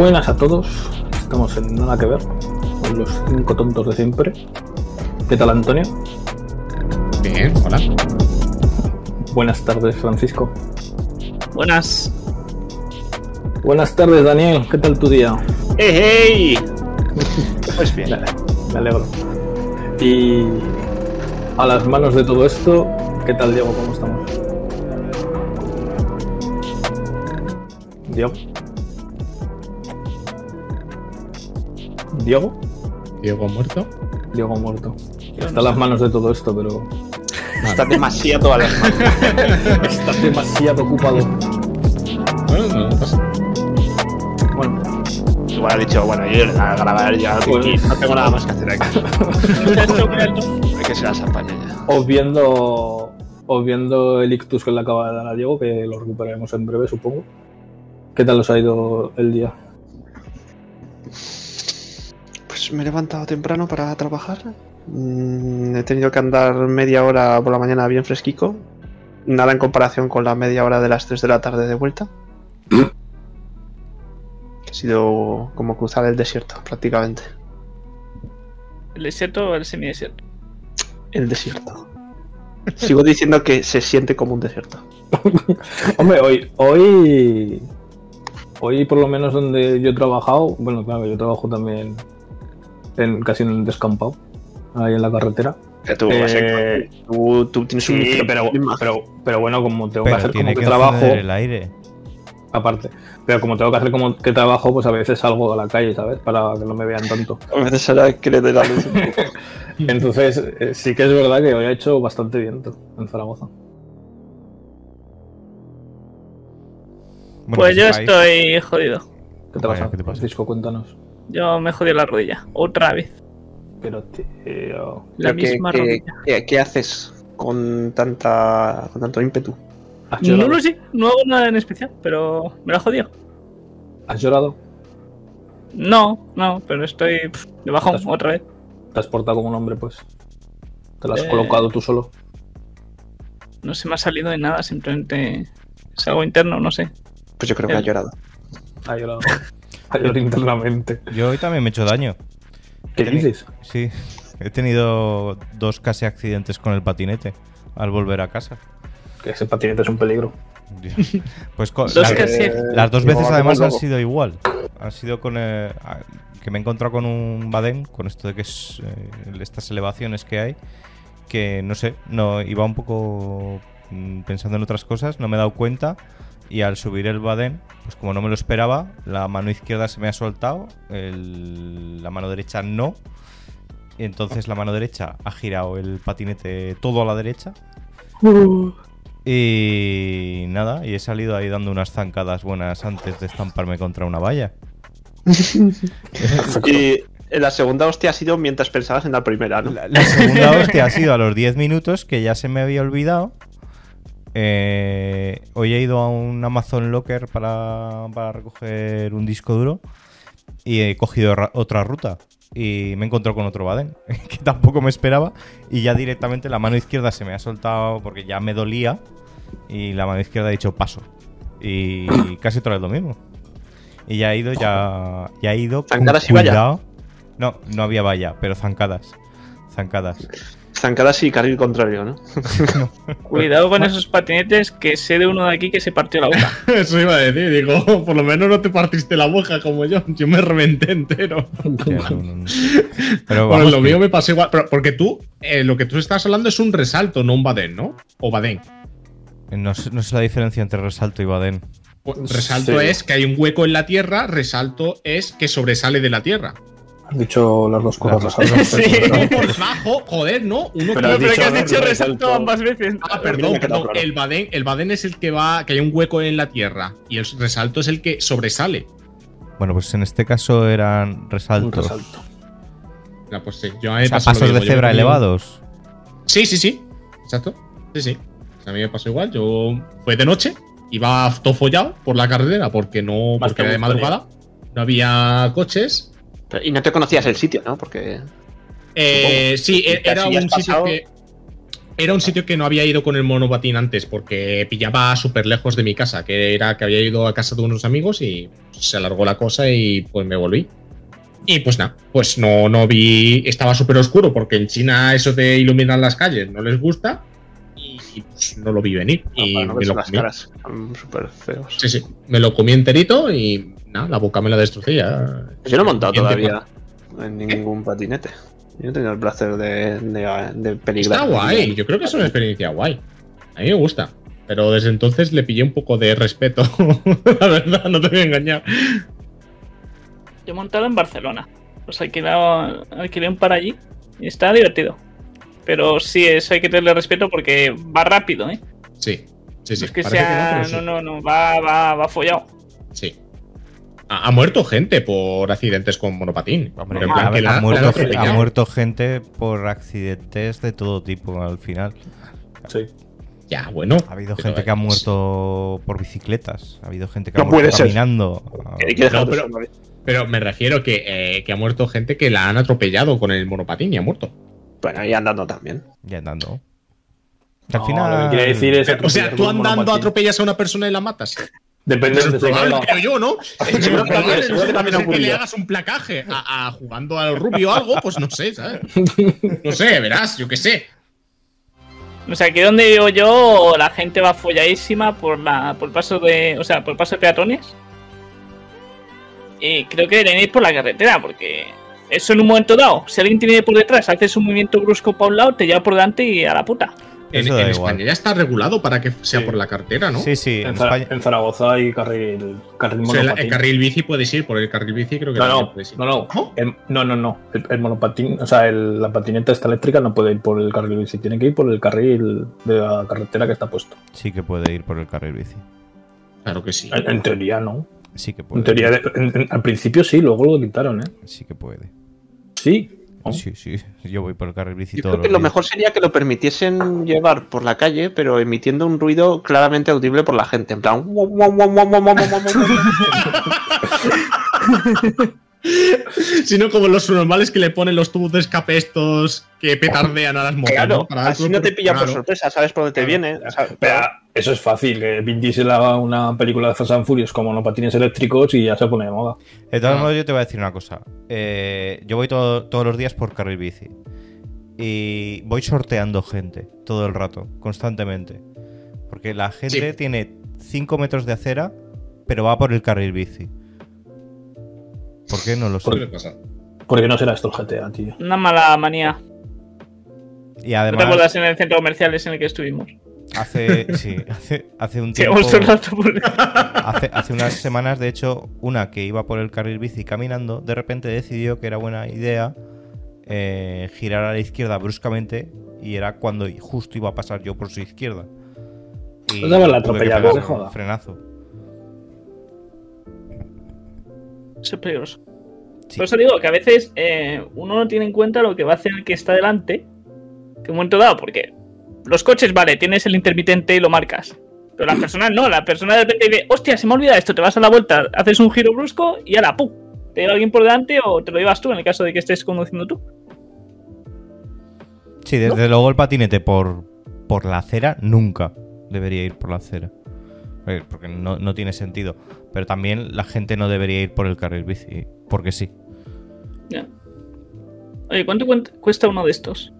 Buenas a todos, estamos en Nada que ver, con los cinco tontos de siempre. ¿Qué tal, Antonio? Bien, hola. Buenas tardes, Francisco. Buenas. Buenas tardes, Daniel. ¿Qué tal tu día? ¡Hey, hey! Pues bien. me alegro. Y a las manos de todo esto, ¿qué tal, Diego? ¿Cómo estamos? Diego. Diego. Diego muerto. Diego muerto. Está a las manos de todo esto, pero Está demasiado a las manos. está demasiado ocupado. Bueno, no pasa. Bueno, Igual ha dicho, bueno, yo a grabar ya Pues- aquí, no tengo nada más que hacer aquí. Hay que se las apañe ya. obviando, obviando el ictus que le acaba de dar a Diego, que lo recuperaremos en breve, supongo. ¿Qué tal os ha ido el día? Pues me he levantado temprano para trabajar. Mm, he tenido que andar media hora por la mañana bien fresquico. Nada en comparación con la media hora de las 3 de la tarde de vuelta. Ha sido como cruzar el desierto, prácticamente. ¿El desierto o el semidesierto? El desierto. Sigo diciendo que se siente como un desierto. Hombre, hoy, hoy, hoy por lo menos donde yo he trabajado, bueno, claro, yo trabajo también en, casi en el descampado, ahí en la carretera. Que tú, vas a- Eh, tú, tú tienes un sí, pero, microplima. pero, pero bueno, como tengo que hacer como que que trabajo, encender el aire. aparte, pero como tengo que hacer como que trabajo, pues a veces salgo a la calle, ¿sabes? Para que no me vean tanto. A veces será que le dé la luz un poco. Entonces, eh, sí que es verdad que hoy ha hecho bastante viento en Zaragoza. Bueno, pues yo estoy jodido. ¿Qué te Vaya, pasa? ¿qué te pasa? Francisco, cuéntanos. Yo me jodí la rodilla. Otra vez. Pero, tío. La Pero ¿qué- misma qué, rodilla. qué- qué haces con tanta con tanto ímpetu? ¿Has No lo sé, no hago nada en especial, pero me la he jodido. ¿Has llorado? No, no, pero estoy pf, de bajón Estás- otra vez. Te has portado como un hombre, pues. Te lo has Eh. colocado tú solo. No se me ha salido de nada, simplemente es algo interno, no sé. Pues yo creo que El- llorado. Ha llorado. ha llorado internamente. Yo hoy también me he hecho daño. ¿Qué dices? Sí, he tenido dos casi accidentes con el patinete al volver a casa. Que ese patinete es un peligro. Pues con- Dos las, casi- las dos veces además han sido igual. Han sido con eh, a- que me he encontrado con un badén, con esto de que es eh, estas elevaciones que hay, que no sé, no iba un poco mm, pensando en otras cosas, no me he dado cuenta y al subir el badén, pues como no me lo esperaba, la mano izquierda se me ha soltado, el- la mano derecha no. Y entonces la mano derecha ha girado el patinete todo a la derecha. Y nada, y he salido ahí dando unas zancadas buenas antes de estamparme contra una valla. Y la segunda hostia ha sido mientras pensabas en la primera, ¿no? La, la segunda hostia ha sido a los 10 minutos, que ya se me había olvidado. Eh, hoy he ido a un Amazon Locker para, para recoger un disco duro y he cogido ra- otra ruta. Y me he encontrado con otro Baden, que tampoco me esperaba. Y ya directamente la mano izquierda se me ha soltado porque ya me dolía. Y la mano izquierda ha dicho paso. Y casi otra vez lo mismo. Y ya he ido, ya, ya he ido. ¿Zancadas y valla? No, no había valla, pero zancadas. Zancadas. Zancadas y carril contrario, ¿no? Cuidado con esos patinetes que sé de uno de aquí que se partió la boca. Eso iba a decir, digo, por lo menos no te partiste la boca como yo. Yo me reventé entero. Hostia, no, no, no. Pero Bueno, lo que- mío me pasó igual. Pero porque tú, eh, lo que tú estás hablando es un resalto, no un badén, ¿no? O badén. no, sé, no sé la diferencia entre resalto y badén. Resalto Sí. es que hay un hueco en la tierra, resalto es que sobresale de la tierra. Has dicho las dos cosas. Las has Sí. por debajo, joder, no. Uno Pero pero que has dicho resalto. ambas veces. Ah, perdón, perdón. claro. El badén, el badén es el que va, que hay un hueco en la tierra. Y el resalto es el que sobresale. Bueno, pues en este caso eran Un resaltos. resalto. Pues sí. Yo a mí O sea, pasos de yo cebra elevados. Sí, sí, sí. Exacto. Sí, sí. O sea, a mí me pasó igual. Yo fue de noche, iba todo follado por la carretera porque no, Más porque era de madrugada. No había coches. Pero- y no te conocías el sitio, ¿no? Porque. Eh, sí, e- era un sitio pasado- que. era un sitio que no había ido con el monopatín antes porque pillaba súper lejos de mi casa, que era que había ido a casa de unos amigos y se alargó la cosa y pues me volví. Y pues nada, pues no, no vi, estaba súper oscuro porque en China eso de iluminar las calles no les gusta y, y, pues no lo vi venir. y para no me lo las comí. caras. Son súper feos. Sí, sí, me lo comí enterito y nada, la boca me la destrocé ya. Yo no he montado todavía en ningún patinete. Yo no he tenido el placer de, de, de peligrar. Está guay, yo creo que es una experiencia guay. A mí me gusta. Pero desde entonces le pillé un poco de respeto. la verdad, no te voy a engañar. Yo he montado en Barcelona. Pues alquilado, alquilé un par allí y está divertido. Pero sí, eso hay que tenerle respeto porque va rápido, ¿eh? Sí, sí, sí. No es que sea. no, No, no, no, va, va, va follado. Sí. Ha, ha muerto gente por accidentes con monopatín. Hombre, En plan ha, que la- ha la han muerto, ha atropellado. muerto gente por accidentes de todo tipo al final. Sí. Ya, bueno. Ha habido pero gente que ha muerto por bicicletas. Ha habido gente que No ha muerto caminando. Hay que No, pero- me refiero que, eh, que ha muerto gente que la han atropellado con el monopatín y ha muerto. Bueno, y andando también. Ya andando. Al No, final. lo que quiere decir es O sea, tú andando monopatín. atropellas a una persona y la matas. Depende Eso de es dónde se probable, caiga. creo yo, ¿no? Es Seguro que le hagas un placaje a, a jugando al rubio o algo, pues no sé, ¿sabes? No sé, verás, yo qué sé. O sea, que donde vivo yo, la gente va folladísima por la por el paso de. O sea, por el paso de peatones. Y creo que deberían ir por la carretera, porque eso en un momento dado, si alguien tiene por detrás, haces un movimiento brusco para un lado, te lleva por delante y a la puta. En. España ya está regulado para que sea Sí. por la carretera, ¿no? Sí, sí. En En, Zara- España. en Zaragoza hay carril, carril O sea, el, monopatín. el carril bici puedes ir, por el carril bici creo que No, no, puedes ir. no, no. No, no, no. El, el monopatín, o sea, el- la patineta esta eléctrica no puede ir por el carril bici, tiene que ir por el carril de la carretera que está puesto. Sí que puede ir por el carril bici. Claro que sí. En, en teoría no. Sí que puede. En teoría, de- en- en- al principio sí, luego lo quitaron, ¿eh? Sí que puede. Sí. ¿No? Sí, sí. Yo voy por el carril bici Yo creo que lo días. mejor sería que lo permitiesen llevar por la calle, pero emitiendo un ruido claramente audible por la gente. En plan. Sino como los normales que le ponen los tubos de escape estos que petardean a las motos. Claro, ¿no? Así no te pilla por sorpresa, sabes por dónde te viene. Pero eso es fácil. Eh, Vin Diesel haga una película de Fast and Furious como no patines eléctricos y ya se pone de moda. De todos ah. modos, yo te voy a decir una cosa. Eh, yo voy todos los días por carril bici. Y voy sorteando gente todo el rato, constantemente. Porque la gente tiene 5 metros de acera, pero va por el carril bici. ¿Por qué? No lo sé. ¿Qué le pasa? Porque no será esto el GTA, tío. Una mala manía. Y ¿No te además, acuerdas en el centro comercial ese en el que estuvimos? hace, sí, hace, hace un tiempo... Hace, hace unas semanas, de hecho, una que iba por el carril bici caminando, de repente decidió que era buena idea eh, girar a la izquierda bruscamente y era cuando justo iba a pasar yo por su izquierda. Y Pues daba la atropellada, no frenazo. Eso es peligroso. Sí. Por eso digo que a veces eh, uno no tiene en cuenta lo que va a hacer el que está delante. Que un momento dado, porque los coches, vale, tienes el intermitente y lo marcas. Pero las personas no, la persona de repente dice, hostia, se me olvida esto, te vas a la vuelta, haces un giro brusco y ahora, ¡pum! Te lleva alguien por delante o te lo llevas tú en el caso de que estés conduciendo tú. Sí, desde luego el patinete por, por la acera nunca debería ir por la acera. Eh, Porque no, no tiene sentido. Pero también la gente no debería ir por el carril bici. Porque sí. Ya. Oye, ¿cuánto cuesta uno de estos?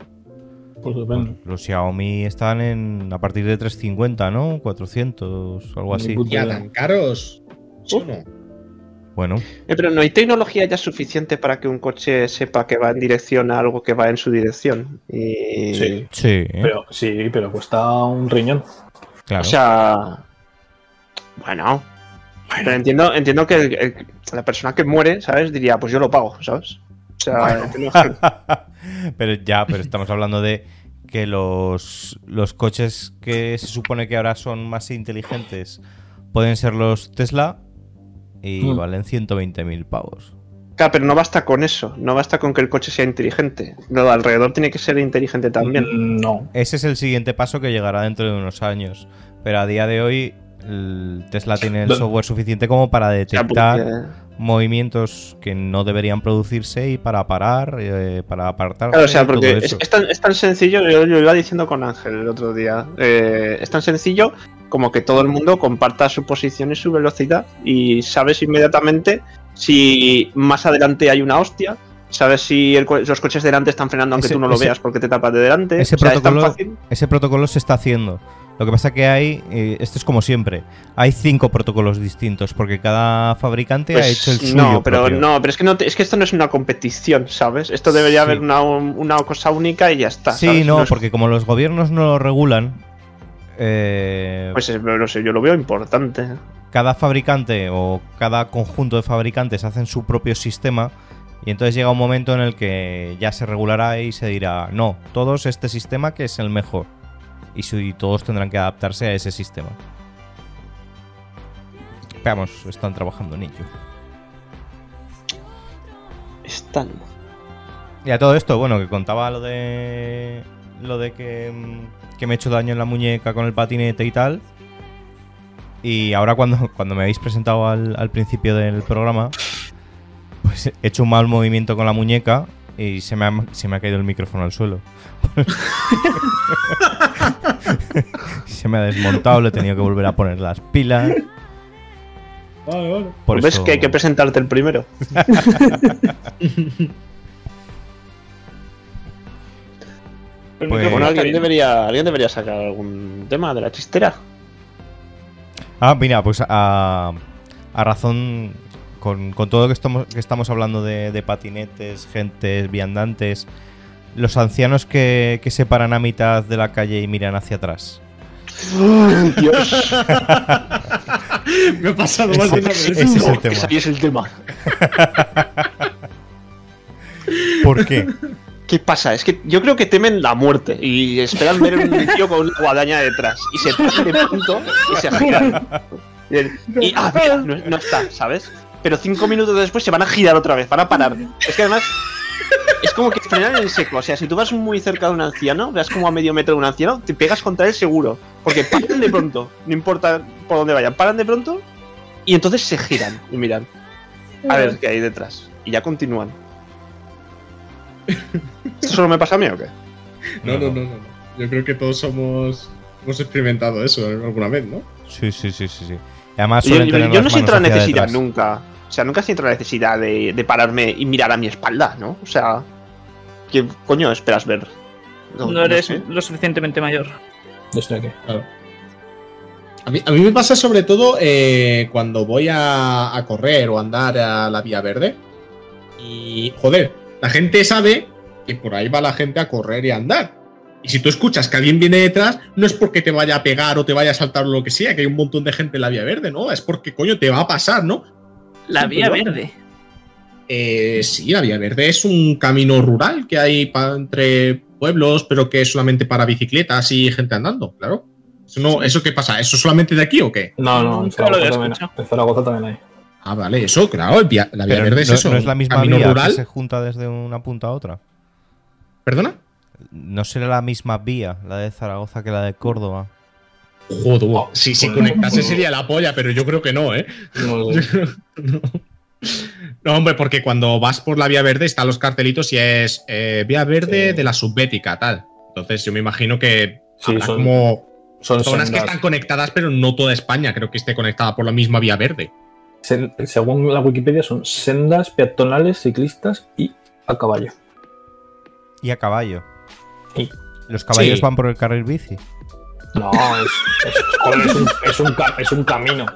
Pues depende. Los Xiaomi están en a partir de 350, ¿no? 400, algo así. Ya tan caros. ¿Sí no? Bueno, Eh, pero no hay tecnología ya suficiente para que un coche sepa que va en dirección a algo que va en su dirección. Y... Sí. sí, ¿eh? Pero, sí, pero cuesta un riñón. claro. O sea. Bueno. Pero entiendo, entiendo que el- el- la persona que muere, ¿sabes? Diría, pues yo lo pago, ¿sabes? O sea, que- pero ya, pero estamos hablando de que los, los coches que se supone que ahora son más inteligentes pueden ser los Tesla y Mm. valen 120.000 pavos. Claro, pero no basta con eso. No basta con que el coche sea inteligente. Lo de alrededor tiene que ser inteligente también. Mm, No. Ese es el siguiente paso que llegará dentro de unos años. Pero a día de hoy el Tesla tiene el software suficiente como para detectar movimientos que no deberían producirse y para parar, eh, para apartar. Claro, o sea, porque es, tan, es tan sencillo, yo lo iba diciendo con Ángel el otro día, eh, es tan sencillo como que todo el mundo comparta su posición y su velocidad y sabes inmediatamente si más adelante hay una hostia, sabes si el los coches delante están frenando aunque Ese- tú no lo ese- veas porque te tapas de delante. ese o sea, es tan protocolo- fácil. Ese protocolo se está haciendo. Lo que pasa que hay, eh, esto es como siempre, hay cinco protocolos distintos porque cada fabricante ha Pues, hecho el suyo. no, pero propio. no, pero es que no te- es que esto no es una competición, ¿sabes? Esto debería Sí. haber una, una cosa única y ya está. Sí, ¿sabes? no, es- porque como los gobiernos no lo regulan, eh, Pues es- no sé, yo lo veo importante. cada fabricante o cada conjunto de fabricantes hacen su propio sistema y entonces llega un momento en el que ya se regulará y se dirá, no, todos este sistema que es el mejor. Y, su- y todos tendrán que adaptarse a ese sistema. Veamos, están trabajando en ello. Están. Y a todo esto, bueno, que contaba lo de. Lo de que, mm, que me he hecho daño en la muñeca con el patinete y tal. Y ahora, cuando, cuando me habéis presentado al, al principio del programa, pues he hecho un mal movimiento con la muñeca y se me ha, se me ha caído el micrófono al suelo. se me ha desmontado, le he tenido que volver a poner las pilas. Por ¿Ves eso- que hay que presentarte el primero? Pues- bueno, alguien debería, alguien debería sacar algún tema de la chistera. Ah, mira, pues a, a razón, con, con todo lo que estamos, que estamos hablando de, de patinetes, gentes, viandantes, los ancianos que, que se paran a mitad de la calle y miran hacia atrás. Dios, Me ha pasado Ese- más de una ese vez. es el tema. ahí es el tema. ¿Por qué? ¿Qué pasa? Es que yo creo que temen la muerte y esperan ver un tío con una guadaña detrás y se paran de punto y se giran. Y, y, ah, mira, no, no está, ¿sabes? Pero cinco minutos después se van a girar otra vez, van a parar. Es que además es como que frenan en seco. O sea, si tú vas muy cerca de un anciano, veas como a medio metro de un anciano, te pegas contra él seguro. Porque paran de pronto, no importa por dónde vayan, paran de pronto y entonces se giran y miran. A ver qué hay detrás. Y ya continúan. ¿Esto solo me pasa a mí o qué? No, no, no, no. no. Yo creo que todos somos. Hemos experimentado eso alguna vez, ¿no? Sí, sí, sí, sí. sí. Y además Yo, no siento la necesidad nunca. O sea, nunca siento la necesidad de, de pararme y mirar a mi espalda, ¿no? O sea, ¿qué coño esperas ver? No, eres sé. lo suficientemente mayor. Yo estoy aquí. A mí, a mí me pasa sobre todo eh, cuando voy a, a correr o andar a la vía verde. Y, joder, la gente sabe que por ahí va la gente a correr y a andar. Y si tú escuchas que alguien viene detrás, no es porque te vaya a pegar o te vaya a saltar o lo que sea, que hay un montón de gente en la vía verde, ¿no? Es porque, coño, te va a pasar, ¿no? La vía pero- verde. Eh, sí, la vía verde es un camino rural que hay entre pueblos, pero que es solamente para bicicletas y gente andando, claro. Eso, no, ¿Eso qué pasa? ¿Eso solamente de aquí o qué? No, no, en Zaragoza, también, en Zaragoza también hay. Ah, vale, eso, claro, la vía Pero verde no, es eso. no es la misma camino vía rural. que se junta desde una punta a otra. ¿Perdona? No será la misma vía, la de Zaragoza, que la de Córdoba. Joder, si, si conectase sería la polla, pero yo creo que no, ¿eh? No hombre, porque cuando vas por la vía verde están los cartelitos y es eh, vía verde Sí. de la subbética, tal. Entonces yo me imagino que Sí, habrá son- como Son zonas que están conectadas, pero no toda España creo que esté conectada por la misma vía verde. Sen- según la Wikipedia, son sendas peatonales, ciclistas y a caballo. Y a caballo. Sí. Los caballos Sí. van por el carril bici. No, es, es- joder, es un, es un es un camino.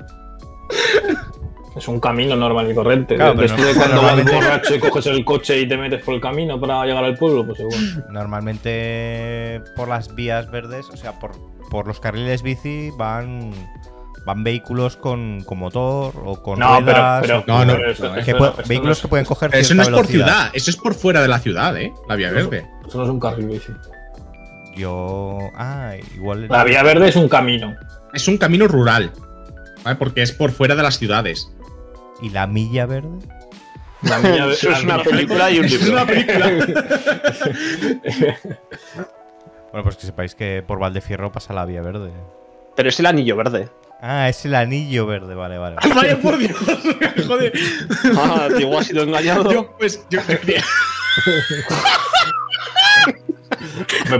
Es un camino normal y corriente. Claro, pero Después de no- cuando vas normalmente- borracho y coges el coche y te metes por el camino para llegar al pueblo, pues igual. Normalmente por las vías verdes, o sea, por, por los carriles bici van van vehículos con, con motor o con No, pero, ruedas. pero, No, no, pero esto- que no- esto vehículos no que pueden coger eso no es por velocidad. ciudad, eso es por fuera de la ciudad, ¿eh? La vía verde. es- Esto no es un carril bici. Yo. Ah, igual. La vía verde es un camino. Es un camino rural, ¿vale? Porque es por fuera de las ciudades. ¿Y la milla verde? La mía- Eso la es una película y un Es libro. una película. Bueno, pues que sepáis que por Valdefierro pasa la vía verde. Pero es el anillo verde. Ah, es el anillo verde, vale, vale. Vaya por Dios. Joder. Ah, Diego ha sido engañado. Yo, pues, yo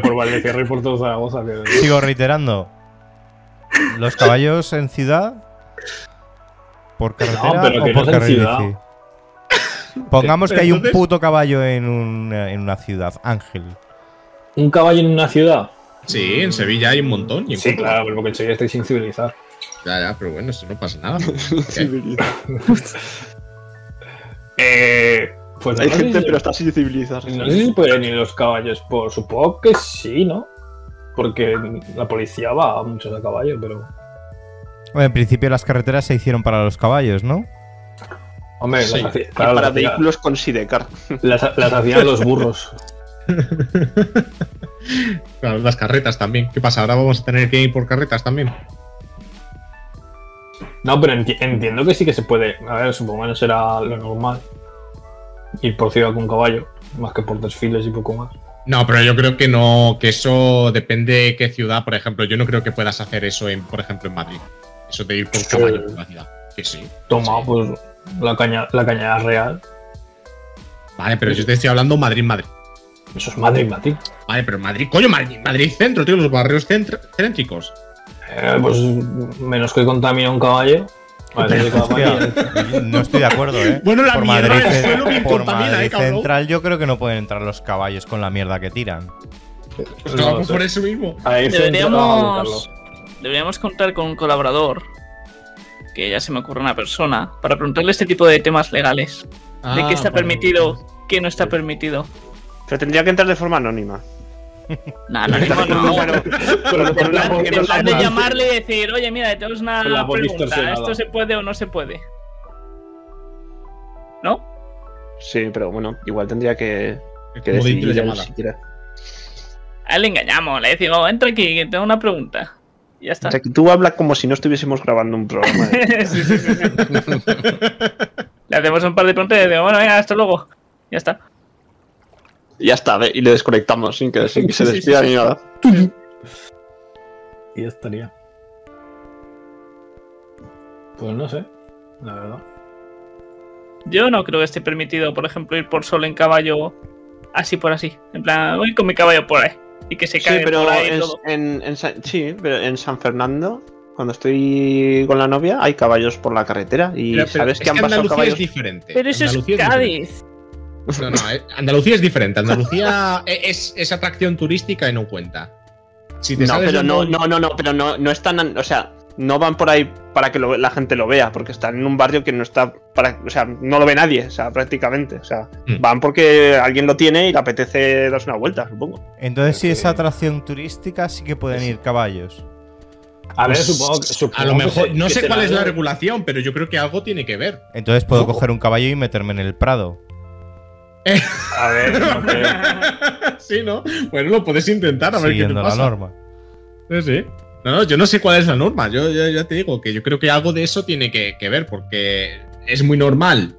Por Valdecierra y por todo Zaragoza. Que... Sigo reiterando. Los caballos en ciudad. ¿Por carretera pero o que por no en bici? Pongamos que hay un puto caballo en, un- en una ciudad, Ángel. ¿Un caballo en una ciudad? Sí, en Sevilla hay un montón. y en Sí, claro, pero porque en Sevilla estáis sin civilizar. Ya, ya, pero bueno, eso no pasa nada. Eh, pues Hay no gente, si- pero está sin civilizar. No sé si pueden ir los caballos por. Supongo que sí, ¿no? Porque la policía va muchos a caballo, pero. Bueno, en principio las carreteras se hicieron para los caballos, ¿no? Hombre, Sí. las, hacía- claro, para las hacía- vehículos con Sidecar. las, las hacían los burros. Claro, las carretas también. ¿Qué pasa? Ahora vamos a tener que ir por carretas también. No, pero enti- entiendo que sí que se puede. A ver, supongo que no será lo normal. Ir por ciudad con caballo, más que por desfiles y poco más. No, pero yo creo que no, que eso depende de qué ciudad, por ejemplo. Yo no creo que puedas hacer eso, en, por ejemplo, en Madrid. Eso de ir por caballo por la ciudad. Que sí. Toma, Sí. pues la caña, la cañada real. Vale, pero yo te estoy hablando Madrid-Madrid. Eso es Madrid, Madrid. Vale, pero Madrid, coño, Madrid, Madrid centro, tío, los barrios céntricos. Eh, pues menos que contamina un caballo. Hostia, mañana- no estoy de acuerdo, ¿eh? Bueno, la por mierda Madrid, del suelo bien por contamina, Madrid eh, cabrón. Central yo creo que no pueden entrar los caballos con la mierda que tiran. Pues No por eso mismo. Deberíamos, deberíamos contar con un colaborador, que ya se me ocurre una persona, para preguntarle este tipo de temas legales. de Ah, qué está vale. permitido, qué no está permitido. Pero tendría que entrar de forma anónima. Nah, no, no, no. Pero- pero En plan- en de llamarle y decir, oye, mira, tenemos una pregunta. ¿esto se puede o no se puede? ¿No? Sí, pero bueno, igual tendría que, que Como de llamada. siquiera. A él le engañamos, le decimos, entra aquí, que tengo una pregunta. Y ya está. O sea, que tú hablas como si no estuviésemos grabando un programa. Sí, sí, sí, sí. Le hacemos un par de preguntas y le decimos, bueno, venga, hasta luego. Ya está. Y ya está, y le desconectamos sin que, sin que se Sí, sí, despida sí, ni sí. nada. Y ya estaría. Pues no sé, la verdad. Yo no creo que esté permitido, por ejemplo, ir por solo en caballo así por así. En plan, voy con mi caballo por ahí. Y que se Sí, caiga pero por ahí en, todo. en- en San- sí, pero en San Fernando, cuando estoy con la novia, hay caballos por la carretera. Y Pero- pero sabes es que han pasado Andalucía caballos. es diferente. Pero eso es Andalucía. Cádiz. No, no, eh, Andalucía es diferente. Andalucía e- es, es atracción turística y no cuenta. Si te No, pero no, no, no, no, pero no, no están, o sea, no van por ahí para que lo- la gente lo vea, porque están en un barrio que no está para, o sea, no lo ve nadie, o sea, prácticamente, o sea, Hmm. van porque alguien lo tiene y le apetece darse una vuelta, supongo. Entonces, si Ok. es atracción turística, sí que pueden ir caballos. A ver, Pues, supongo a lo mejor, no que sé cuál es la regulación, pero yo creo que algo tiene que ver. Entonces puedo coger un caballo y meterme en el Prado. A ver, no creo. sí, ¿no? Bueno, lo puedes intentar a ver qué te siguiendo la pasa. norma. Sí, sí. No, no, yo no sé cuál es la norma. Yo, yo- ya te digo que yo creo que algo de eso tiene que, que ver, porque es muy normal.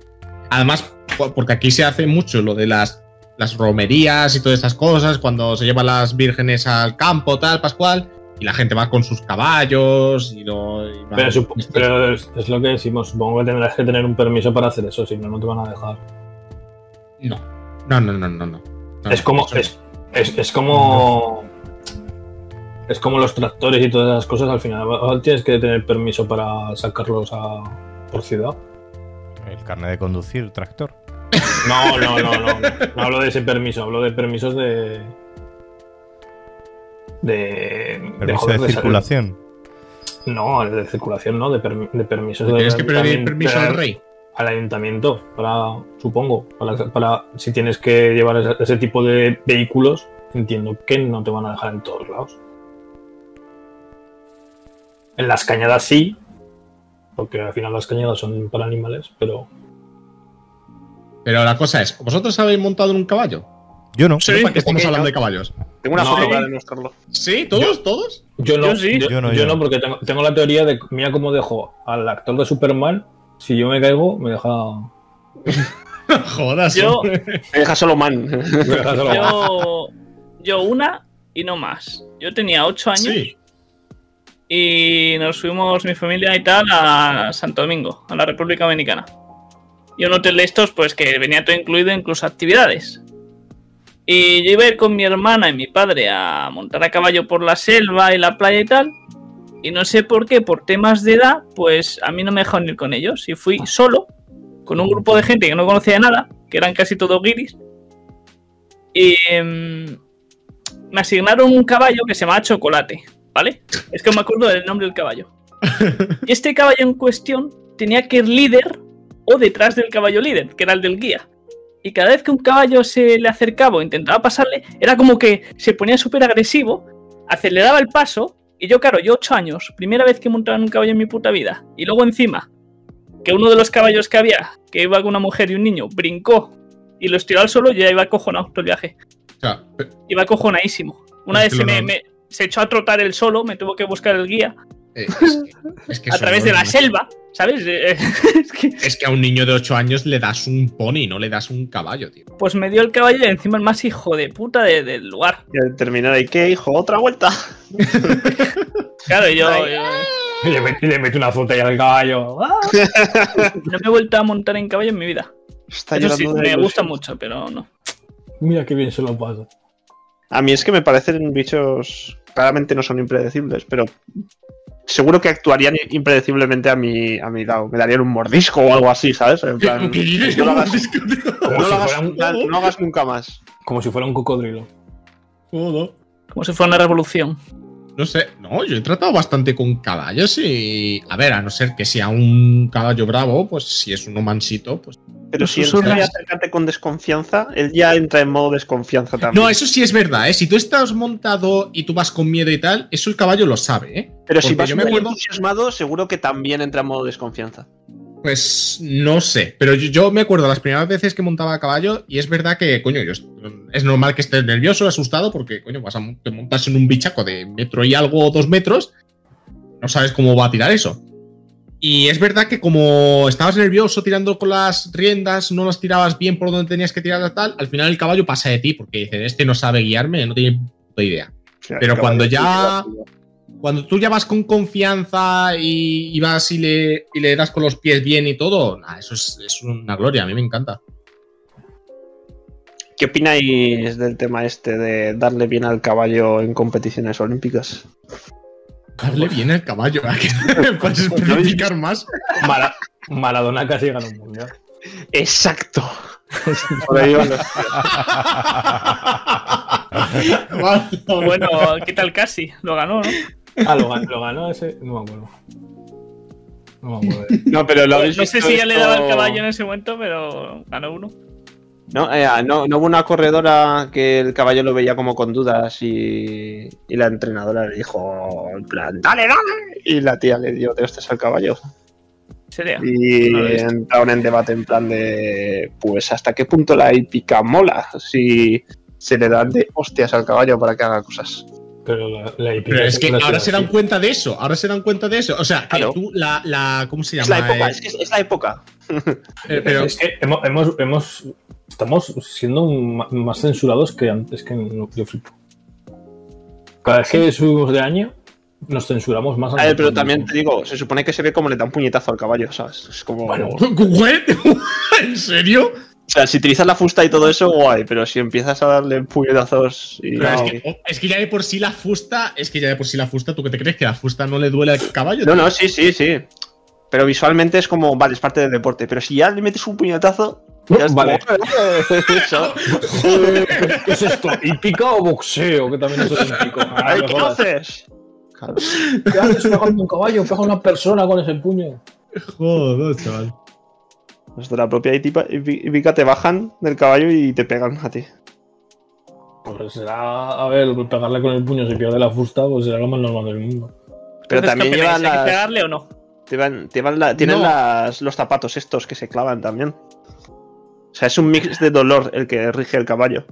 Además, po- porque aquí se hace mucho lo de las, las romerías y todas estas cosas, cuando se llevan las vírgenes al campo, tal, Pascual, y la gente va con sus caballos y lo. y va- Pero, pero es, es lo que decimos. Supongo que tendrás que tener un permiso para hacer eso, si no, no te van a dejar. No. No, no, no, no, no. No, es como. Es, es, es como. Es como los tractores y todas esas cosas. Al final ahora tienes que tener permiso para sacarlos a, por ciudad. El carnet de conducir, tractor. No, no, no, no. No hablo de ese permiso. Hablo de permisos de. De. Permiso de de circulación. No, de circulación no, de, permi- de permisos de Tienes que pedir permiso al rey. Al ayuntamiento, para, supongo, para, para si tienes que llevar ese, ese tipo de vehículos, entiendo que no te van a dejar en todos lados. En las cañadas sí, porque al final las cañadas son para animales, pero Pero la cosa es, ¿vosotros habéis montado en un caballo? Yo no. Sí. ¿Para qué estamos hablando de caballos? Tengo una No. foto para demostrarlo. ¿Sí? ¿Todos? ¿Todos? yo no, Yo sí. yo, Yo no, yo yo no, no. porque tengo, tengo la teoría de, mira cómo dejo al actor de Superman, si yo me caigo, me deja... Jodas. Yo, Me deja solo man. me deja solo- yo, yo una y no más. Yo tenía ocho años Sí. y nos fuimos mi familia y tal a Santo Domingo, a la República Dominicana. Y un hotel de estos, pues que venía todo incluido, incluso actividades. Y yo iba a ir con mi hermana y mi padre a montar a caballo por la selva y la playa y tal. Y no sé por qué, por temas de edad, pues a mí no me dejaron ir con ellos. Y fui solo, con un grupo de gente que no conocía de nada, que eran casi todos guiris. Y em, me asignaron un caballo que se llamaba Chocolate, ¿vale? Es que me acuerdo del nombre del caballo. Y este caballo en cuestión tenía que ir líder o detrás del caballo líder, que era el del guía. Y cada vez que un caballo se le acercaba o intentaba pasarle, era como que se ponía súper agresivo, aceleraba el paso, y yo, claro, yo ocho años, primera vez que montaba en un caballo en mi puta vida, y luego encima, que uno de los caballos que había, que iba con una mujer y un niño, brincó y lo estiró al suelo, yo ya iba acojonado todo el viaje. Iba acojonadísimo. Una Es vez se, me, me- se echó a trotar él solo, me tuvo que buscar el guía eh, es que, es que a través de la selva, ¿sabes? Eh, es que- Es que a un niño de 8 años le das un pony, no le das un caballo, tío. pues me dio el caballo y encima el más hijo de puta de- del lugar. Y al terminar, ¿y qué, hijo? ¿Otra vuelta? Claro, y yo, Ay. yo Y le met- y le mete una al caballo. ¡Ah! no me he vuelto a montar en caballo en mi vida. Está Eso sí, llorando de me ilusión. gusta mucho, pero no. Mira qué bien se lo pasa. A mí es que me parecen bichos. Claramente no son impredecibles, pero seguro que actuarían impredeciblemente a mi, a mi lado. Me darían un mordisco o algo así, ¿sabes? En plan, ¿Qué dices? no lo hagas, no lo no lo nunca más. como si fuera un cocodrilo. Como si fuera una revolución. No sé, no, yo he tratado bastante con caballos y. A ver, a no ser que sea un caballo bravo, pues si es uno mansito, pues. Pero si él susurras. sabe acercarte con desconfianza, él ya entra en modo desconfianza también. No, eso sí es verdad, ¿eh? Si tú estás montado y tú vas con miedo y tal, eso el caballo lo sabe, ¿eh? pero si vas yo me muy acuerdo- entusiasmado, seguro que también entra en modo desconfianza. Pues no sé, pero yo, yo me acuerdo las primeras veces que montaba a caballo y es verdad que, coño, yo, es normal que estés nervioso, asustado, porque, coño, vas a te montas en un bichaco de metro y algo o dos metros, no sabes cómo va a tirar eso. Y es verdad que como estabas nervioso tirando con las riendas, no las tirabas bien por donde tenías que tirar tal, al final el caballo pasa de ti porque dice, este no sabe guiarme, no tiene puta idea. O sea, Pero cuando ya- Cuando tú ya vas con confianza y, y vas y le, y le das con los pies bien y todo, nah, eso es, es una gloria, a mí me encanta. ¿Qué opináis del tema este de darle bien al caballo en competiciones olímpicas? Darle bien el caballo, ¿a que puedes especificar más? Mara- Maradona casi ganó un mundial. Exacto. Bueno, ¿qué tal casi? Lo ganó, ¿no? Ah, lo, gan- lo ganó ese. No me acuerdo. No me acuerdo. No, pero lo habéis No sé si ya le daba el caballo en ese momento, pero ganó uno. No, eh, no, no hubo una corredora que el caballo lo veía como con dudas y, y la entrenadora le dijo, en plan, dale, dale. Y la tía le dio de hostias al caballo. Sería. Y No entraron en debate en plan de, pues, ¿hasta qué punto la hípica mola? Si se le dan de hostias al caballo para que haga cosas. Pero la, la Pero es que ahora se dan cuenta de eso, ahora se dan cuenta de eso. O sea, que Claro. tú, la, la, ¿cómo se Es llama? la época, Eh, es, que es- es la época. eh, pero, Es que hemos, hemos, hemos- estamos siendo más censurados que antes que en- yo flipo. Cada vez que subimos de año, nos censuramos más. A ver, pero también te digo, se supone que se ve como le da un puñetazo al caballo, ¿sabes? Es como... Bueno. ¿En serio? O sea, si utilizas la fusta y todo eso, guay, pero si empiezas a darle puñetazos y... No, es, que, es que ya de por sí la fusta, es que ya de por sí la fusta, ¿tú qué te crees? ¿Que la fusta no le duele al caballo? no, tío? no, sí, sí, sí. Pero visualmente es como, vale, es parte del deporte. Pero si ya le metes un puñetazo, ya es Vale. ¿Qué es esto? ¿Hípica o boxeo? Que también es olímpico. Ay, ¿Qué haces? Claro. ¿Qué haces pegando un caballo? Pega a una persona con ese puño. Joder, chaval. Los de la propia hípica hípica te bajan del caballo y te pegan a ti. Pues será, a ver, pegarle con el puño si pierde la fusta, pues será lo más normal del mundo. Pero Entonces, también ¿qué llevan? ¿Hay que las, pegarle o no? llevan- llevan la- tienen No. las, los zapatos estos que se clavan también. O sea, es un mix de dolor el que rige el caballo.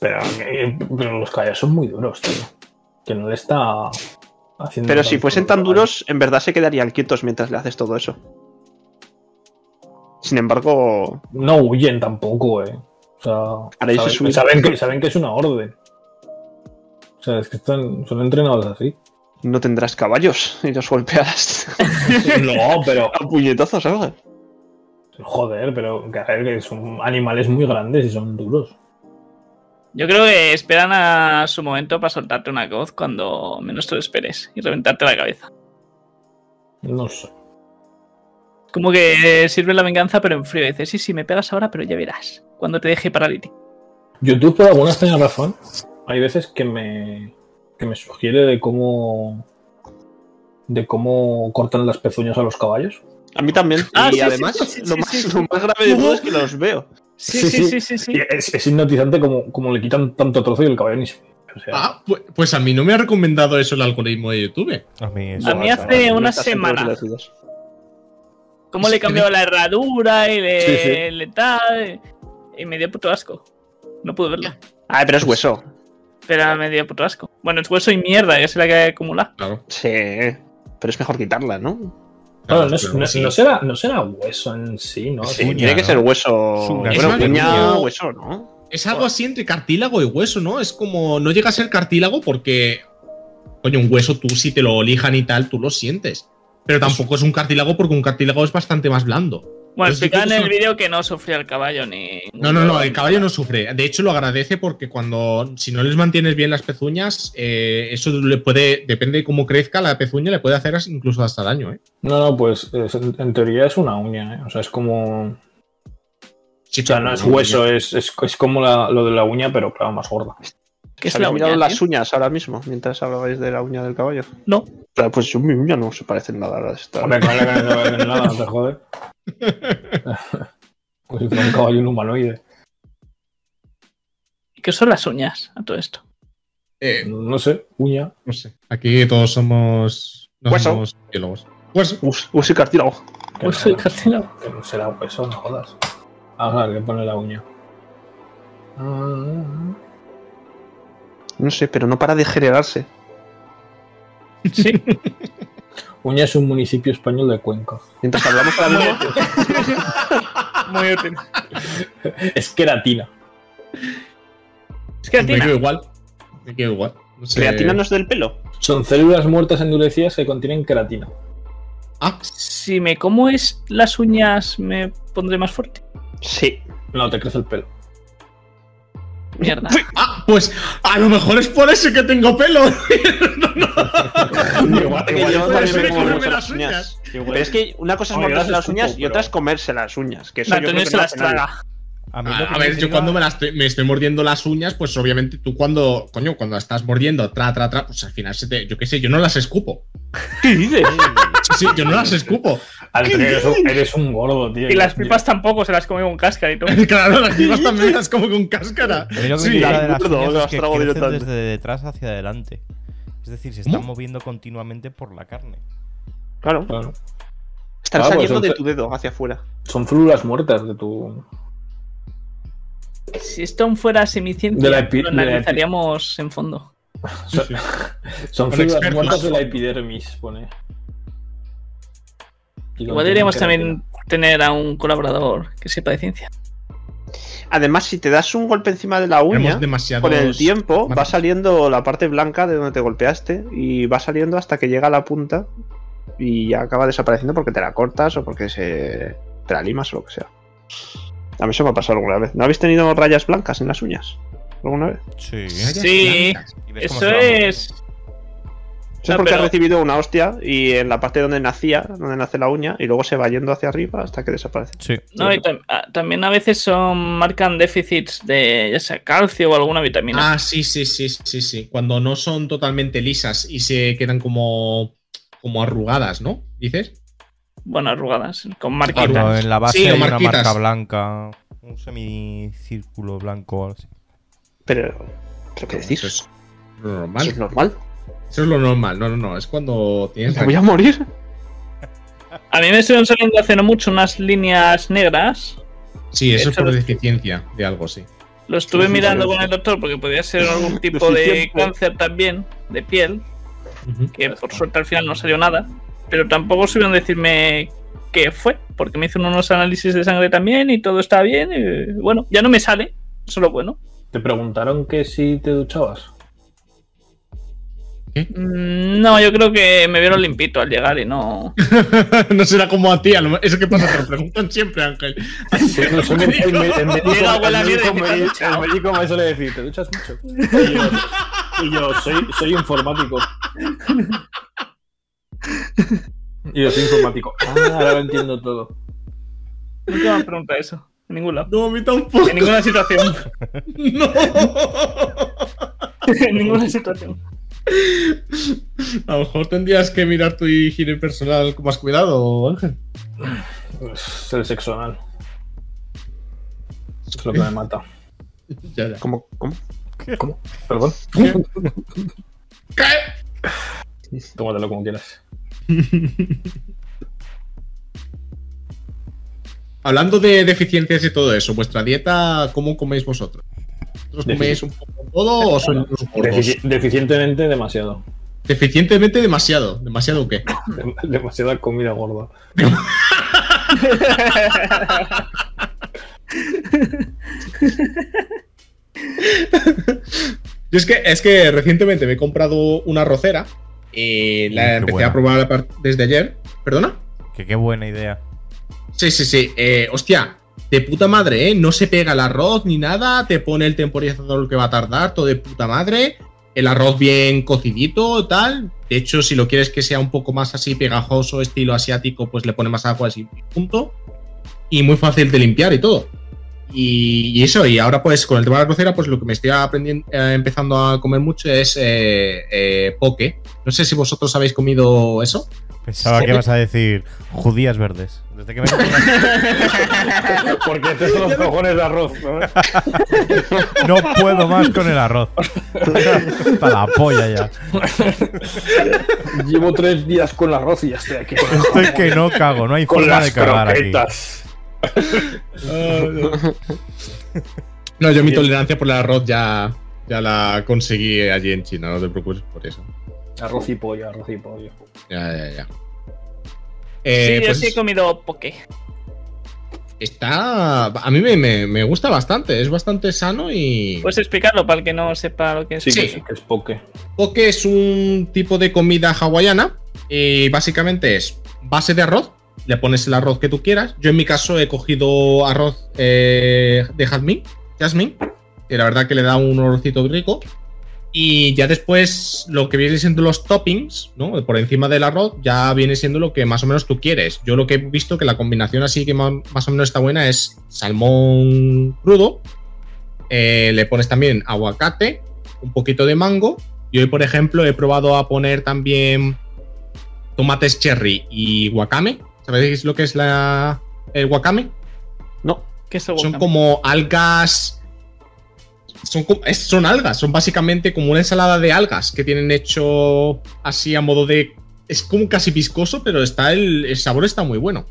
Pero, eh, pero los caballos son muy duros, tío. Que no le está haciendo. Pero si fuesen tan duros, en verdad se quedarían quietos mientras le haces todo eso. Sin embargo, No huyen tampoco, eh. O sea, saben, saben que, saben que es una orden. O sea, es que están, son entrenados así. No tendrás caballos y los golpearás No, pero. a puñetazos, ¿sabes? Joder, pero que, a ver, que son animales muy grandes y son duros. Yo creo que esperan a su momento para soltarte una voz cuando menos te lo esperes y reventarte la cabeza. No sé. Como que sirve la venganza, pero en frío. Dices, sí, sí, me pegas ahora, pero ya verás. Cuando te deje paralítico. YouTube, por alguna extraña razón, hay veces que me, que me sugiere de cómo. de cómo cortan las pezuñas a los caballos. A mí también. Ah, y sí, además, sí, sí, lo, sí, más, sí. lo más grave de todo es que los veo. Sí, sí, sí, sí, Es, es hipnotizante como, como le quitan tanto trozo y el caballo ni se. O sea, Ah, pu- pues a mí no me ha recomendado eso el algoritmo de YouTube. A mí eso. A mí hace una semana. Cómo le he cambiado la herradura y le, Sí, sí. le tal. Y me dio puto asco. No pude verlo. Ah, pero es hueso. Pero me dio puto asco. Bueno, es hueso y mierda, ya se la que acumula. Claro. Sí, pero es mejor quitarla, ¿no? claro, no, no- será, no será hueso en sí, ¿no? Sí, uña, tiene que ¿no? ser hueso. Bueno, Es uña, algo- hueso, ¿no? Es algo así entre cartílago y hueso, ¿no? Es como. No llega a ser cartílago porque. Coño, un hueso tú si te lo lijan y tal, tú lo sientes. Pero tampoco es un cartílago porque un cartílago es bastante más blando. Bueno, explican en el son- vídeo que no sufría el caballo ni. No, no, no, el caballo no sufre. De hecho, lo agradece porque cuando. Si no les mantienes bien las pezuñas, eh, eso le puede. Depende de cómo crezca la pezuña, le puede hacer incluso hasta daño, ¿eh? No, no, pues es- en, en teoría es una uña, ¿eh? O sea, es como. Sí, O sea, no es hueso, es, es, es como la- lo de la uña, pero claro, más gorda. ¿Qué es ¿Habéis la mirado uña? las tío? uñas ahora mismo, mientras hablabais de la uña del caballo? No. Claro, pues yo, mi uña no se parece en nada a la de esta. Hombre, claro que no se ve nada, no te jode. Pues si fuera un caballo un humanoide. ¿Y ¿Qué son las uñas a todo esto? Eh, No sé, uña. no sé. Aquí todos somos. No Hueso. somos biólogos. Hueso. Uso y cartílago. Que Hueso y cartílago. que no será hueso, no jodas. Vamos a ver qué pone la uña. Ah, No sé, pero no para de generarse. Sí. Uña es un municipio español de Cuenca. Mientras hablamos ahora mismo, Muy útil. Es queratina. Es que Me quedo igual. Me quedo igual. No sé. creatina no es del pelo. Son células muertas endurecidas que contienen queratina. Ah, Si me como es las uñas, me pondré más fuerte. Sí. No, te crece el pelo. Mierda. ah, pues a lo mejor es por eso que tengo pelo. Igual que igual yo también me como las uñas. uñas. Pero es que una cosa es Oye, morderse las uñas y otra es comerse las uñas. Que eso yo creo que se no las nadie. traga. A, mí lo A, que a me ver, yo cuando me, estoy- me estoy mordiendo las uñas, pues obviamente tú cuando, coño, cuando estás mordiendo, tra, tra, tra, pues al final se te, yo qué sé, yo no las escupo. ¿Qué dices? Sí, yo no las escupo. Eres un, eres un gordo, tío. Y las Yo- pipas tampoco se las come con cáscara y todo. claro, las pipas también las como con cáscara. Que Sí, de las uñas es que crecen desde detrás hacia adelante. Es decir, se están moviendo continuamente por la carne. Claro. Claro. Están Ah, pues saliendo de tu dedo hacia afuera. Son células muertas de tu. Si esto fuera semiciencia, De la epi- lo de la epi- analizaríamos en fondo. Son, muertas de la epidermis, pone. Igual deberíamos también tener a un colaborador que sepa de ciencia. Además, si te das un golpe encima de la uña, con el tiempo va saliendo la parte blanca de donde te golpeaste y va saliendo hasta que llega a la punta y ya acaba desapareciendo porque te la cortas o porque se te la limas o lo que sea. A mí eso me ha pasado alguna vez. ¿No habéis tenido rayas blancas en las uñas? ¿Alguna vez? Sí. Sí, eso es. Eso No, es porque pero- has recibido una hostia y en la parte donde nacía, donde nace la uña, y luego se va yendo hacia arriba hasta que desaparece. Sí. No, y tam- ah, también a veces son marcan déficits de ya sea calcio o alguna vitamina. Ah, sí, sí, sí, sí, sí. Cuando no son totalmente lisas y se quedan como, como arrugadas, ¿no? ¿Dices? Bueno, arrugadas, con Cuando marquitas. en la base Sí, hay una marca blanca, un semicírculo blanco o algo así. Pero, ¿pero qué decís? Eso ¿Eso es lo normal. es normal? Eso es lo normal. No, no, no. Es cuando tienes. ¿Me voy a morir? A mí me estuvieron saliendo hace no mucho unas líneas negras. Sí, eso es por deficiencia de algo, sí. Lo estuve Sí, sí, mirando sí. con el doctor porque podía ser algún tipo de cáncer también, de piel, que por suerte al final no salió nada. Pero tampoco supieron decirme qué fue, porque me hizo unos análisis de sangre también y todo está bien. Y bueno, ya no me sale, eso es lo bueno. Te preguntaron que si te duchabas. Mm, No, yo creo que me vieron limpito al llegar y no. no será como a ti, a lo- eso que pasa, te lo preguntan siempre, Ángel. Sí, no el, médico, médico me suele decir, ¿te duchas mucho? Y yo, y yo, soy, soy informático. Y yo soy informático. Ah, ahora lo entiendo todo. Nunca me han preguntado eso. En ningún lado. No, a mí tampoco. En ninguna situación. No. en ninguna situación. A lo mejor tendrías que mirar tu higiene personal con más cuidado, Ángel. Es el sexo anal. Es lo que me mata. Ya, ya. ¿Cómo? ¿Cómo? ¿Cómo? ¿Perdón? ¿Qué? Tómatelo como quieras. Hablando de deficiencias y todo eso, ¿vuestra dieta cómo coméis vosotros? ¿Vosotros coméis un poco todo o sois unos gordos? Defici- deficientemente demasiado. Deficientemente demasiado. ¿Demasiado qué? Dem- demasiada comida gorda. Yo es que, es que recientemente me he comprado una rocera y la qué empecé buena. a probar desde ayer. ¿Perdona? Que qué buena idea. Sí, sí, sí. Eh, hostia, de puta madre, ¿eh? No se pega el arroz ni nada, te pone el temporizador que va a tardar, todo de puta madre. El arroz bien cocidito, tal. De hecho, si lo quieres que sea un poco más así pegajoso, estilo asiático, pues le pone más agua así, punto. Y muy fácil de limpiar y todo. Y, y eso, y ahora pues con el tema de la rocera, pues lo que me estoy aprendiendo, eh, empezando a comer mucho es eh, eh, poke. No sé si vosotros habéis comido eso. Pensaba que ibas a decir judías verdes. Desde que me Porque te son los cojones de arroz. ¿no? no puedo más con el arroz. Para la polla ya. Llevo tres días con el arroz y ya estoy aquí con, el que no cago, no hay con forma de cagar aquí. No, yo mi tolerancia por el arroz ya, ya la conseguí allí en China, no te preocupes por eso. Arroz y pollo, arroz y pollo. Ya, ya, ya. sí, Eh, yo pues sí he comido poke. está. A mí me, me- me gusta bastante, es bastante sano y. ¿Puedes explicarlo para el que no sepa lo que es? Sí, Sí. que sí, que es poke. Poke es un tipo de comida hawaiana y básicamente es base de arroz. Le pones el arroz que tú quieras. Yo en mi caso he cogido arroz eh, de jazmín, jasmine, que la verdad que le da un olorcito rico. Y ya después lo que viene siendo los toppings, ¿no? Por encima del arroz, ya viene siendo lo que más o menos tú quieres. Yo lo que he visto que la combinación así que más o menos está buena es salmón crudo. eh, le pones también aguacate, un poquito de mango. Y hoy, por ejemplo, he probado a poner también tomates cherry y wakame. ¿Sabéis lo que es la, el wakame? No. ¿Qué es el Son wakame? como algas. Son, son algas, son básicamente como una ensalada de algas que tienen hecho así a modo de. Es como casi viscoso, pero está el, el sabor está muy bueno.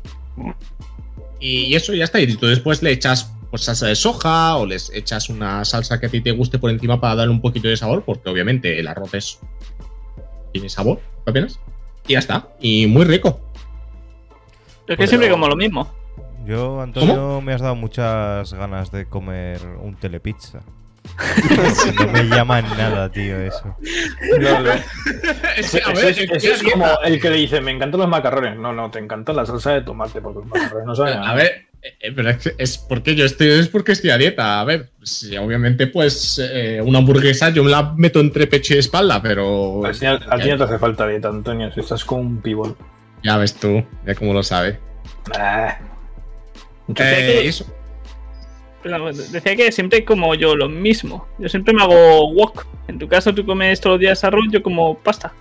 Y, y eso ya está. Y tú después le echas pues, salsa de soja o les echas una salsa que a ti te guste por encima para darle un poquito de sabor, porque obviamente el arroz es. tiene sabor, apenas. Y ya está. Y muy rico. Es que siempre como lo mismo. Yo, Antonio, me has dado muchas ganas de comer un telepizza. no me llama nada, tío, eso. No, no. Es que, a ver, ese- es como el que le dice, me encantan los macarrones. No, no, te encanta la salsa de tomate, porque los macarrones no saben A ver, eh, pero es, que es porque yo estoy, es porque estoy a dieta. A ver, sí, obviamente, pues eh, una hamburguesa yo me la meto entre pecho y espalda, pero. A ti, a ti no te hace falta dieta, Antonio, si estás con un pibón. Ya ves tú, ya cómo lo sabe. Ah. Eh, eso. Decía que siempre como yo lo mismo. Yo siempre me hago wok. En tu caso tú comes todos los días arroz, yo como pasta.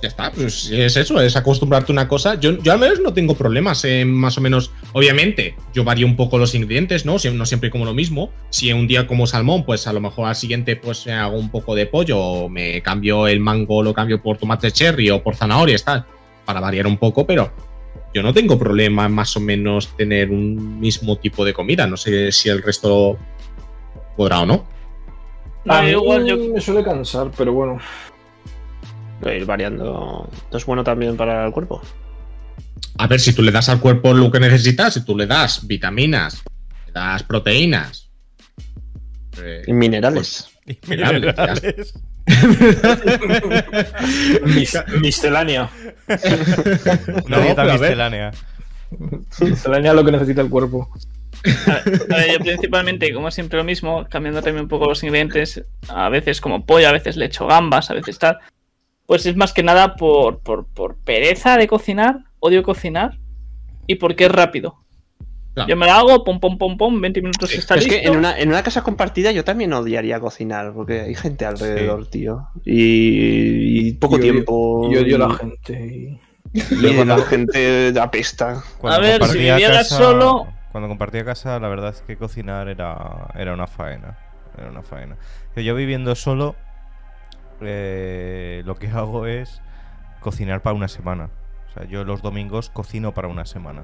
Ya está, pues es eso, es acostumbrarte a una cosa. Yo, yo al menos no tengo problemas en más o menos. Obviamente, yo varío un poco los ingredientes, ¿no? Si- No siempre como lo mismo. Si un día como salmón, pues a lo mejor al siguiente pues me hago un poco de pollo, o me cambio el mango, lo cambio por tomate cherry o por zanahorias, tal. Para variar un poco, pero yo no tengo problema más o menos tener un mismo tipo de comida. No sé si el resto podrá o no. A mí igual yo me suele cansar, pero bueno. Ir variando. Esto es bueno también para el cuerpo. A ver, si tú le das al cuerpo lo que necesitas, si tú le das vitaminas, le das proteínas. eh, Y minerales. Y Minerales, minerales. Mis- miscelánea. Una No, dieta pero a ver. miscelánea. Miscelánea es lo que necesita el cuerpo. A ver, yo principalmente, como siempre lo mismo, cambiando también un poco los ingredientes, a veces como pollo, a veces le echo gambas, a veces tal. Pues es más que nada por, por, por pereza de cocinar, odio cocinar y porque es rápido. Claro. Yo me lo hago, pum, pum, pum, pum, 20 minutos está es que listo. en una, en una casa compartida yo también odiaría cocinar, porque hay gente alrededor, tío. Y, y poco tiempo. Y odio a la gente. y- Y la gente apesta. Cuando A ver, si viviera solo- Cuando compartía casa, la verdad es que cocinar era, era una faena. Era una faena. Que Yo viviendo solo, eh, lo que hago es cocinar para una semana. O sea, yo los domingos cocino para una semana.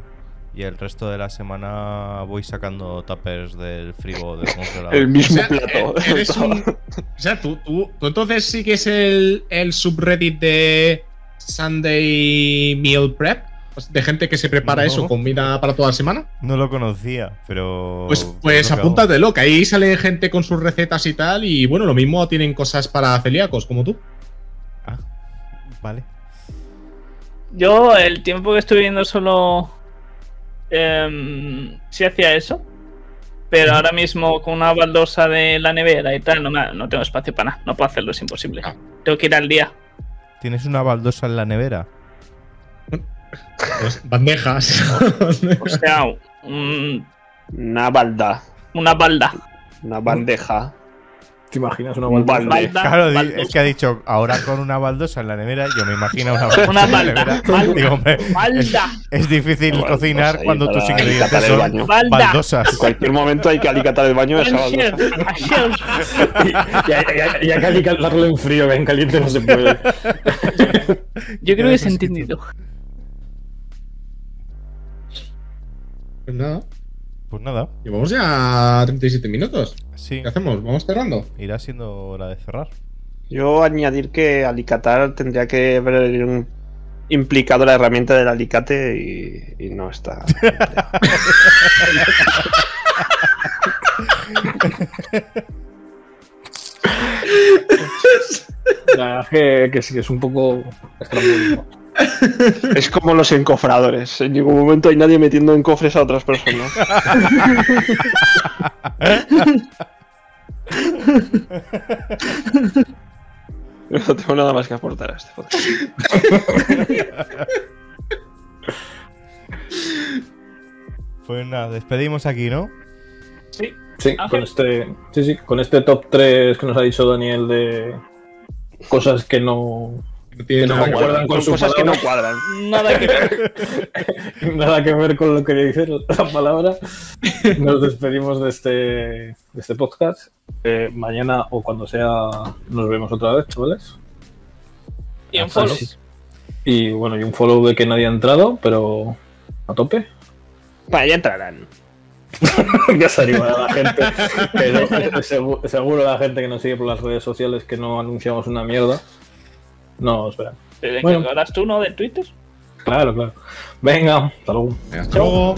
Y el resto de la semana voy sacando tuppers del frigo del congelador. El O mismo sea, plato. eh, eres un- o sea, tú, tú, tú entonces sigues el, el subreddit de Sunday Meal Prep, Pues, de gente que se prepara No. eso, comida para toda la semana. No lo conocía, pero. Pues, es pues lo que hago. apúntatelo, que ahí sale gente con sus recetas y tal, y bueno, lo mismo tienen cosas para celíacos, como tú. Ah, vale. Yo, el tiempo que estuve viviendo solo. Em, sí hacía eso. Pero ahora mismo con una baldosa de la nevera y tal, no, me- no tengo espacio para nada. No puedo hacerlo, es imposible. Ah. Tengo que ir al día. ¿Tienes una baldosa en la nevera? Pues bandejas. O sea, un- Una balda. una balda. Una bandeja. ¿Te imaginas una Un baldosa? balde. Claro, baldosa. es que ha dicho ahora con una baldosa en la nevera. Yo me imagino una baldosa Una en la balda, nevera. balda, Digo, hombre, es, balda, es difícil Baldosa cocinar ahí cuando tus ingredientes son baño. baldosas. En cualquier momento hay que alicatar el baño de esa baldosa. Y, y, y, y acá hay que calentarlo en frío, que en caliente no se puede. Yo creo que se ha entendido. Pues nada, Pues nada, llevamos ya 37 minutos. sí. ¿Qué hacemos? ¿Vamos cerrando? Irá siendo hora de cerrar. Yo añadir que alicatar tendría que haber implicado la herramienta del alicate y, y no está. La verdad es que, que sí, que es un poco estrambólico. Es como los encofradores. En ningún momento hay nadie metiendo en cofres a otras personas. No tengo nada más que aportar a este podcast. Pues nada, despedimos aquí, ¿no? Sí. Sí, Ángel. con este, sí, sí, con este top 3 que nos ha dicho Daniel de cosas que no, que no concuerdan con cosas que no cuadran. Nada que ver. nada que ver con lo que dice la palabra. Nos despedimos de este, de este podcast. Eh, mañana o cuando sea nos vemos otra vez, chavales. Y un follow. Así. Y bueno, y un follow de que nadie ha entrado, pero a tope. Vale, ya entrarán. ya se animará la gente. Pero seguro, seguro la gente que nos sigue por las redes sociales que no anunciamos una mierda. No, espera. ¿Te Bueno. encargarás tú, no? De Twitter. Claro, claro. Venga, hasta luego. Venga, hasta luego.